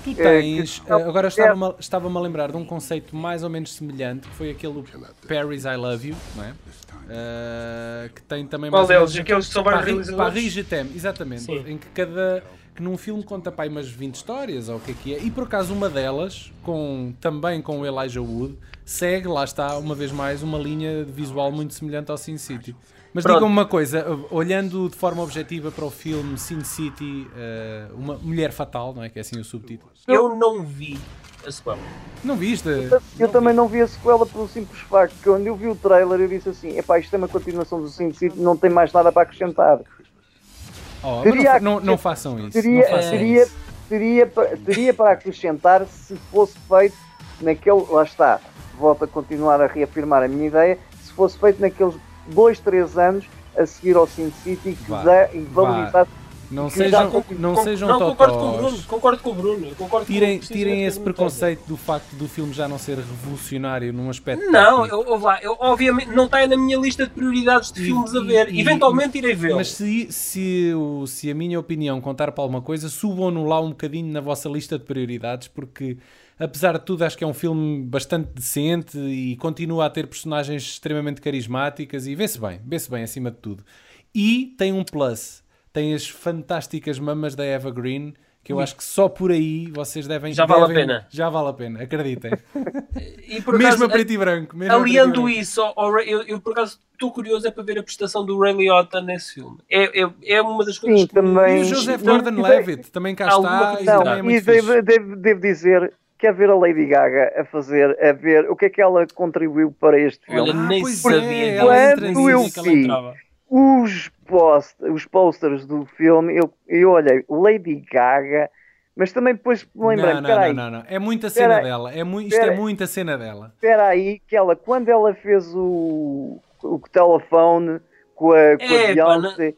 Speaker 3: Tu tens,
Speaker 4: que-
Speaker 3: eh, agora estava-me a, estava-me a lembrar de um conceito mais ou menos semelhante, que foi aquele Paris I Love You, não é? Eh, que tem também
Speaker 2: Qual
Speaker 3: mais ou
Speaker 2: deles? Aqueles que são
Speaker 3: Paris? Paris t'aime, exatamente.
Speaker 2: Sim.
Speaker 3: Em que cada. Que num filme conta pá, aí umas 20 histórias, ou o que é que é. E por acaso uma delas, com, também com o Elijah Wood, segue, lá está, uma vez mais, uma linha de visual muito semelhante ao Sin City. Mas digam-me uma coisa, olhando de forma objetiva para o filme Sin City, eh, uma mulher fatal, não é? Que é assim o subtítulo.
Speaker 2: Eu não vi a sequela.
Speaker 3: Não viste?
Speaker 4: eu também não vi a sequela pelo simples facto que quando eu vi o trailer eu disse assim, epá, isto é uma continuação do Sin City, não tem mais nada para acrescentar.
Speaker 3: Oh, não, não, façam isso.
Speaker 4: Teria,
Speaker 3: não façam
Speaker 4: teria,
Speaker 3: isso.
Speaker 4: teria, pa- teria para acrescentar se fosse feito naquele, lá está, volto a continuar a reafirmar a minha ideia, se fosse feito naqueles dois, três anos a seguir ao Sin City que
Speaker 3: Vá, Não sejam,
Speaker 2: Com-
Speaker 3: não
Speaker 2: com-
Speaker 3: sejam
Speaker 2: não, concordo com o. Bruno. Concordo com o Bruno. Concordo
Speaker 3: Tirem, tirem esse preconceito do facto do filme já não ser revolucionário num aspecto
Speaker 2: Não, eu, eu, lá, eu, obviamente não está na minha lista de prioridades de
Speaker 3: E-
Speaker 2: filmes a
Speaker 3: e-
Speaker 2: ver.
Speaker 3: e-
Speaker 2: Eventualmente irei vê-lo.
Speaker 3: Mas se, se, o- se a minha opinião contar para alguma coisa, subam-no lá um bocadinho na vossa lista de prioridades, porque apesar de tudo, acho que é um filme bastante decente e continua a ter personagens extremamente carismáticas e vê-se bem, vê-se bem acima de tudo. E tem um plus, tem as fantásticas mamas da Eva Green. Que eu acho que só por aí vocês devem.
Speaker 2: Já vale a
Speaker 3: devem-
Speaker 2: pena.
Speaker 3: Já vale a pena, acreditem.
Speaker 2: E por
Speaker 3: mesmo a preto e branco. A
Speaker 2: aliando
Speaker 3: branco.
Speaker 2: isso, ao- eu, eu por acaso estou curioso é para ver a prestação do Ray Liotta nesse filme. É, é, é uma das coisas
Speaker 4: Sim,
Speaker 2: que
Speaker 4: também-
Speaker 3: E o Joseph
Speaker 4: Não,
Speaker 3: Gordon-Levitt também cá está e
Speaker 2: coisa-
Speaker 3: também é
Speaker 4: Não,
Speaker 3: muito
Speaker 4: e devo, devo- devo dizer, quer ver a Lady Gaga a fazer, a ver o que é que ela contribuiu para este filme.
Speaker 2: Olha,
Speaker 3: Ah,
Speaker 2: nem
Speaker 3: pois
Speaker 2: sabia.
Speaker 3: é,
Speaker 2: nem
Speaker 3: ela
Speaker 4: Os, post, os posters do filme, eu, eu olhei Lady Gaga, mas também depois me lembrei,
Speaker 3: não,
Speaker 4: espera
Speaker 3: não,
Speaker 4: aí,
Speaker 3: não, não, não. É muita cena
Speaker 4: aí.
Speaker 3: dela. É mu isto é muita cena dela.
Speaker 4: espera aí, que ela, quando ela fez o, o telefone com a, com a
Speaker 2: É, pá,
Speaker 4: Beyoncé,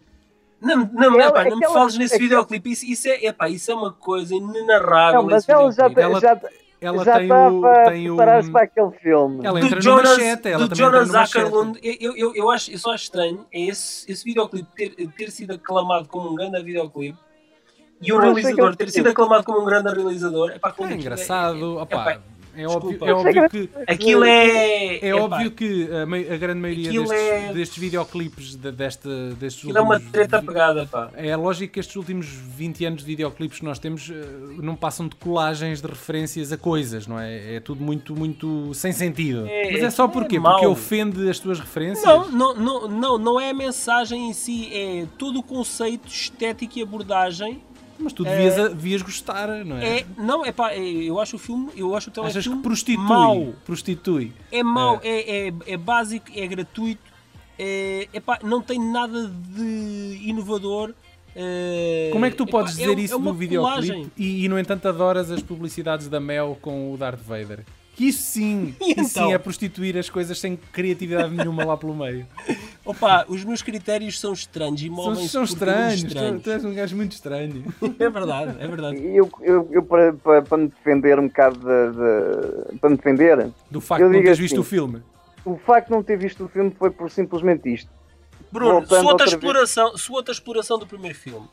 Speaker 2: Não, não, não,
Speaker 4: Ela-
Speaker 2: pá, não me
Speaker 4: aquela-
Speaker 2: fales nesse
Speaker 4: aquela-
Speaker 2: videoclipe. Isso, isso, é, epá, isso é uma coisa inenarrável.
Speaker 4: Não, mas ela já,
Speaker 2: videoclipe.
Speaker 3: Ela-
Speaker 4: já,
Speaker 3: Ela
Speaker 4: já
Speaker 3: tem o. Tem o
Speaker 4: para aquele filme.
Speaker 3: ela
Speaker 2: do
Speaker 3: entra no
Speaker 2: Jonas,
Speaker 3: machete, ela
Speaker 2: do
Speaker 3: também entra
Speaker 2: Jonas. Ackerlund, eu, eu, eu, acho, eu só acho estranho é esse, esse videoclipe ter, ter sido aclamado como um grande videoclipe e o realizador ter sido aclamado como um grande realizador. Epá,
Speaker 3: É engraçado.
Speaker 2: é-
Speaker 3: opá,
Speaker 2: epá,
Speaker 3: é, óbvio, é óbvio que.
Speaker 2: aquilo é.
Speaker 3: É óbvio que a, mei- a grande maioria destes,
Speaker 2: é-
Speaker 3: destes videoclipes, de, desta, destes
Speaker 2: Aquilo é uma
Speaker 3: últimos
Speaker 2: treta pegada, pá.
Speaker 3: É lógico que estes últimos 20 anos de videoclipes que nós temos eh, não passam de colagens de referências a coisas, não é? É tudo muito, muito sem sentido.
Speaker 2: É,
Speaker 3: Mas é só
Speaker 2: é
Speaker 3: porquê?
Speaker 2: mau.
Speaker 3: Porque ofende as tuas referências?
Speaker 2: Não, não, não, não, não é a mensagem em si, é todo o conceito estético e abordagem.
Speaker 3: Mas tu devias, devias gostar, não é?
Speaker 2: É, não, é pá, é- eu acho o filme, eu acho o
Speaker 3: Achas que
Speaker 2: telefilme
Speaker 3: prostitui?
Speaker 2: mau.
Speaker 3: Prostitui.
Speaker 2: É mau, é, é, é básico, é gratuito, é, epá, não tem nada de inovador. é,
Speaker 3: Como é que tu podes dizer
Speaker 2: é,
Speaker 3: isso
Speaker 2: é
Speaker 3: no videoclipe e, e, no entanto adoras as publicidades da Mel com o Darth Vader? Que isso sim,
Speaker 2: E
Speaker 3: isso sim
Speaker 2: então?
Speaker 3: é prostituir as coisas sem criatividade nenhuma lá pelo meio.
Speaker 2: Opa, os meus critérios são estranhos e
Speaker 3: São,
Speaker 2: movem-se
Speaker 3: são
Speaker 2: por caminhos
Speaker 3: estranhos, tu, tu és um gajo muito estranho.
Speaker 2: É verdade, é verdade.
Speaker 4: Eu, eu, eu para, para, para me defender um bocado de, de- para me defender,
Speaker 3: Do facto de não teres
Speaker 4: assim,
Speaker 3: visto o filme.
Speaker 4: o facto de não ter visto o filme foi por simplesmente isto.
Speaker 2: Bruno,
Speaker 4: Voltando
Speaker 2: sua outra,
Speaker 4: outra vez.
Speaker 2: exploração, sua outra exploração do primeiro filme.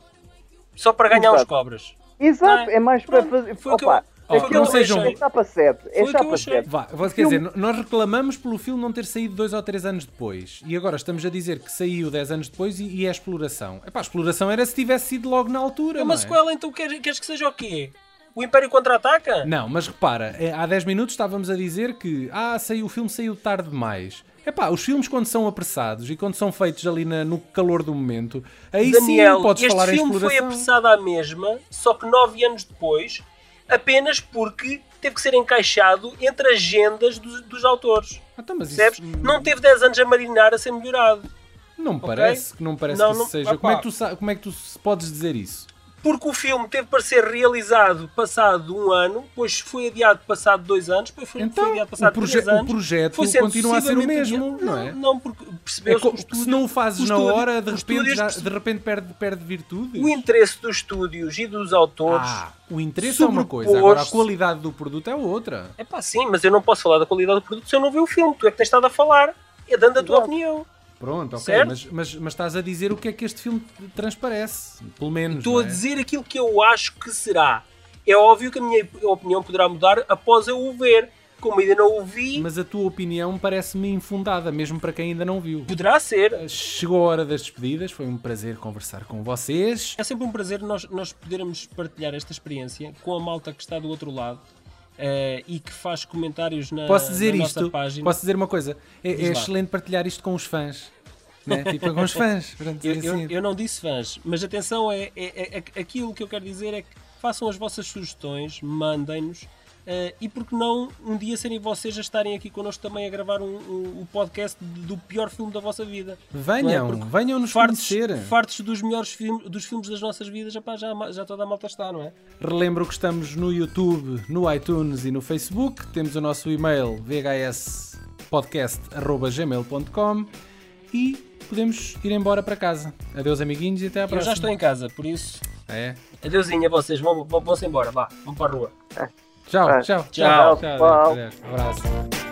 Speaker 2: Só para ganhar
Speaker 4: Exato.
Speaker 2: uns cobras.
Speaker 4: Exato,
Speaker 2: Não
Speaker 4: é mais para
Speaker 2: Pronto,
Speaker 4: fazer.
Speaker 2: foi o que eu-
Speaker 4: Opa,
Speaker 2: foi
Speaker 3: o que
Speaker 4: aquilo
Speaker 3: eu sejam-
Speaker 4: é chapa 7. É chapa
Speaker 2: achei.
Speaker 4: 7.
Speaker 3: Vá, vou- quer dizer, nós reclamamos pelo filme não ter saído dois ou três anos depois. E agora estamos a dizer que saiu 10 anos depois e, e é exploração. Epá, a exploração era se tivesse sido logo na altura.
Speaker 2: É uma
Speaker 3: não é?
Speaker 2: sequela, então queres, queres que seja o quê? O Império Contra-Ataca?
Speaker 3: Não, mas repara, é, há 10 minutos estávamos a dizer que ah, saiu, o filme saiu tarde demais. Epá, os filmes quando são apressados e quando são feitos ali na- no calor do momento, aí
Speaker 2: Daniel,
Speaker 3: sim podes
Speaker 2: este
Speaker 3: falar em
Speaker 2: filme foi
Speaker 3: exploração.
Speaker 2: apressado à mesma, só que nove anos depois, apenas porque teve que ser encaixado entre agendas dos, dos autores.
Speaker 3: Ah, então, mas isso
Speaker 2: Percebes? Não teve 10 anos a marinar a ser melhorado.
Speaker 3: não me
Speaker 2: ok?
Speaker 3: parece, que não parece
Speaker 2: Não,
Speaker 3: que isso
Speaker 2: não-
Speaker 3: seja. Como é que, tu, como é que tu podes dizer isso?
Speaker 2: Porque o filme teve para ser realizado passado um ano, depois foi adiado passado dois anos, depois foi, foi
Speaker 3: Então,
Speaker 2: adiado
Speaker 3: o,
Speaker 2: passado três
Speaker 3: o
Speaker 2: anos.
Speaker 3: projeto
Speaker 2: foi sendo
Speaker 3: continua a ser o mesmo,
Speaker 2: adiado.
Speaker 3: não é?
Speaker 2: Não, porque
Speaker 3: É
Speaker 2: percebeu-se
Speaker 3: co-
Speaker 2: o
Speaker 3: se
Speaker 2: estúdio-
Speaker 3: não o fazes
Speaker 2: o
Speaker 3: na
Speaker 2: estúdio-
Speaker 3: hora, de repente, já- de repente perde, perde virtude.
Speaker 2: O interesse dos estúdios e dos autores.
Speaker 3: Ah, o interesse é uma coisa, agora a qualidade do produto é outra.
Speaker 2: É pá, sim, mas eu não posso falar da qualidade do produto se eu não ver o filme. Tu é que tens estado a falar. É dando a tua
Speaker 4: Exato.
Speaker 2: opinião.
Speaker 3: Pronto, ok,
Speaker 2: Certo?
Speaker 3: mas, mas, mas estás a dizer o que é que este filme transparece, pelo menos.
Speaker 2: Estou
Speaker 3: não
Speaker 2: a
Speaker 3: é?
Speaker 2: dizer aquilo que eu acho que será. É óbvio que a minha opinião poderá mudar após eu o ver. Como ainda não o vi,
Speaker 3: Mas a tua opinião parece-me infundada, mesmo para quem ainda não viu.
Speaker 2: poderá ser.
Speaker 3: Chegou a hora das despedidas, foi um prazer conversar com vocês.
Speaker 2: É sempre um prazer nós, nós podermos partilhar esta experiência com a malta que está do outro lado eh, e que faz comentários na,
Speaker 3: Posso dizer
Speaker 2: na nossa
Speaker 3: isto?
Speaker 2: página.
Speaker 3: Posso dizer uma coisa? É, é excelente partilhar isto com os fãs. Né? Tipo, com os fãs. Portanto,
Speaker 2: Eu,
Speaker 3: assim,
Speaker 2: eu- eu não disse fãs, mas atenção, é, é- é- aquilo que eu quero dizer é que façam as vossas sugestões, mandem-nos. eh, e porque não um dia serem vocês a estarem aqui connosco também a gravar um, um- o podcast do pior filme da vossa vida.
Speaker 3: Venham,
Speaker 2: Não é?
Speaker 3: Venham nos
Speaker 2: fartos,
Speaker 3: conhecer.
Speaker 2: fartos dos melhores filmes, dos filmes das nossas vidas, epá, já, já toda a malta está, não é?
Speaker 3: Relembro que estamos no YouTube, no iTunes e no Facebook. Temos o nosso e-mail vhspodcast.gmail.com e podemos ir embora para casa. Adeus, amiguinhos, e até à
Speaker 2: Eu
Speaker 3: próxima.
Speaker 2: já estou em casa, por isso.
Speaker 3: É.
Speaker 2: Adeusinho a vocês, vão- vão- vão-se embora, vá, vão para a rua.
Speaker 3: Tchau,
Speaker 4: Ah,
Speaker 3: tchau,
Speaker 2: tchau,
Speaker 3: tchau.
Speaker 4: pessoal.
Speaker 3: Adeus, Abraço.